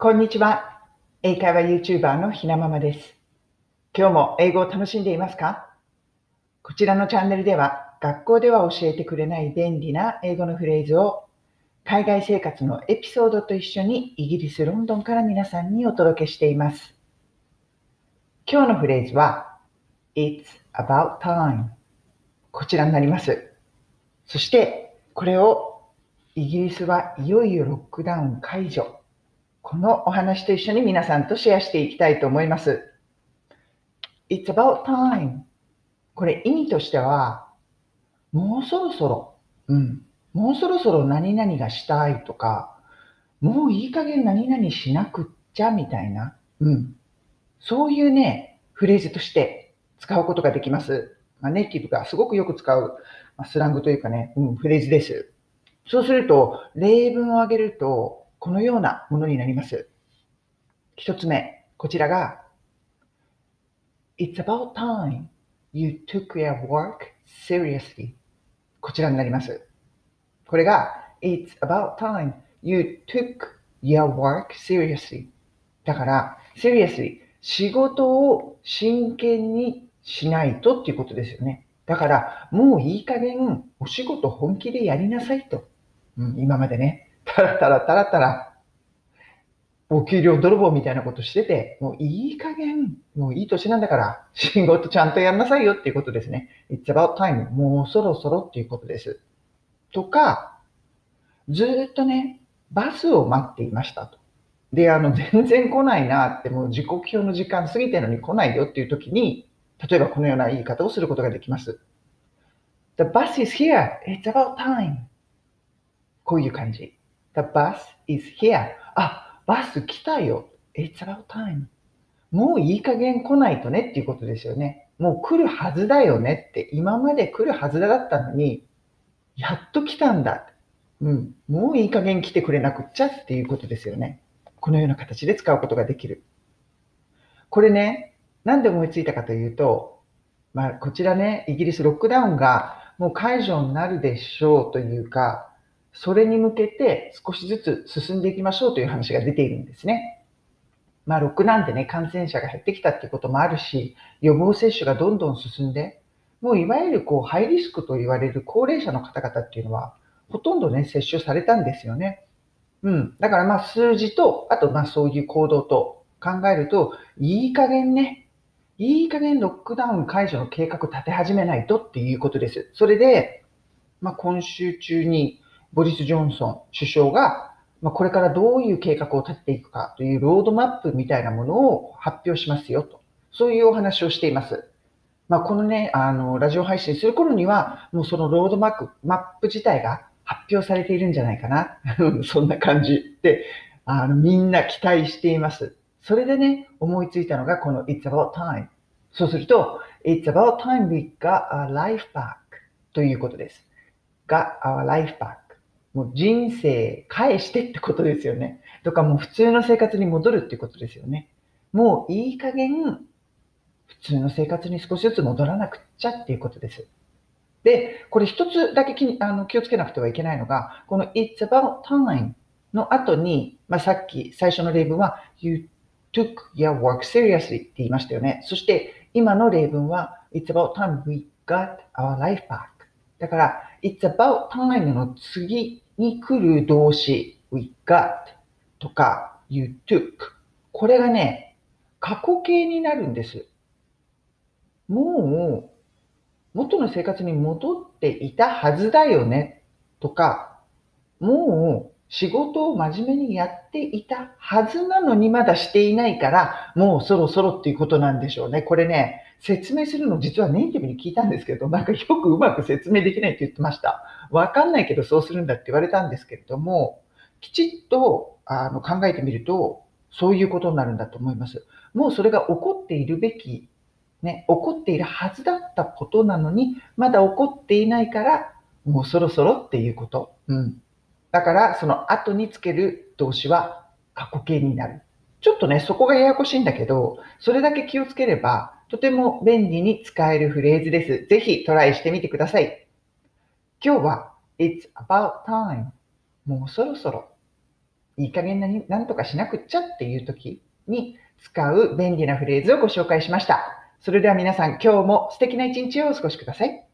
こんにちは。英会話 YouTuber のひなままです。今日も英語を楽しんでいますか？こちらのチャンネルでは学校では教えてくれない便利な英語のフレーズを海外生活のエピソードと一緒にイギリス・ロンドンから皆さんにお届けしています。今日のフレーズは It's about time こちらになります。そしてこれをイギリスはいよいよロックダウン解除このお話と一緒に皆さんとシェアしていきたいと思います。It's about time. これ意味としては、もうそろそろ、うん、もうそろそろ何々がしたいとか、もういい加減何々しなくっちゃみたいな、うん、そういうね、フレーズとして使うことができます。まあ、ネイティブがすごくよく使う、まあ、スラングというかね、うん、フレーズです。そうすると、例文を挙げると、このようなものになります。一つ目、こちらが、It's about time you took your work seriously. こちらになります。これが、It's about time you took your work seriously. だから、seriously、仕事を真剣にしないとっていうことですよね。だから、もういい加減、お仕事本気でやりなさいと。うん、今までね、たらたらたらたら、お給料泥棒みたいなことしてて、もういい加減、もういい年なんだから、仕事ちゃんとやんなさいよっていうことですね。It's about time. もうそろそろっていうことです。とか、ずっとね、バスを待っていましたと。で、あの、全然来ないなって、もう時刻表の時間過ぎてるのに来ないよっていう時に、例えばこのような言い方をすることができます。The bus is here. It's about time. こういう感じ。The bus is here. あ、バス来たよ。It's about time. もういい加減来ないとねっていうことですよね。もう来るはずだよねって、今まで来るはずだったのに、やっと来たんだ。うん。もういい加減来てくれなくっちゃっていうことですよね。このような形で使うことができる。これね、なんで思いついたかというと、まあ、こちらね、イギリスロックダウンがもう解除になるでしょうというか、それに向けて少しずつ進んでいきましょうという話が出ているんですね。まあ、ロックなんでね、感染者が減ってきたっていうこともあるし、予防接種がどんどん進んで、もういわゆるこうハイリスクと言われる高齢者の方々っていうのは、ほとんどね、接種されたんですよね。うん。だからまあ数字と、あとまあそういう行動と考えると、いい加減ね、いい加減ロックダウン解除の計画立て始めないとっていうことです。それで、まあ今週中にボリス・ジョンソン首相が、まあ、これからどういう計画を立てていくかというロードマップみたいなものを発表しますよと。そういうお話をしています。まあ、このね、あの、ラジオ配信する頃には、もうそのロードマップ、マップ自体が発表されているんじゃないかな。そんな感じで、あの、みんな期待しています。それでね、思いついたのがこの It's About Time。そうすると、It's about time we got our life back ということです。got our life back。もう人生返してってことですよね。とかもう普通の生活に戻るってことですよね。もういい加減普通の生活に少しずつ戻らなくっちゃっていうことです。で、これ一つだけ気にあの気をつけなくてはいけないのが、この It's about time の後に、まあ、さっき最初の例文は You took your work seriously って言いましたよね。そして今の例文は It's about time we got our life back だから、It's about time の次に来る動詞 we got とか you took これがね、過去形になるんです。もう元の生活に戻っていたはずだよねとか、もう仕事を真面目にやっていたはずなのにまだしていないから、もうそろそろっていうことなんでしょうね。これね、説明するの実はネイティブに聞いたんですけど、なんかよくうまく説明できないって言ってました。わかんないけどそうするんだって言われたんですけれども、きちっとあの考えてみると、そういうことになるんだと思います。もうそれが起こっているべき、ね、起こっているはずだったことなのに、まだ起こっていないから、もうそろそろっていうこと。うん。だから、その後につける動詞は過去形になる。ちょっとね、そこがややこしいんだけど、それだけ気をつければ、とても便利に使えるフレーズです。ぜひトライしてみてください。今日は It's about time もうそろそろいい加減なになんとかしなくっちゃっていう時に使う便利なフレーズをご紹介しました。それでは皆さん、今日も素敵な一日をお過ごしください。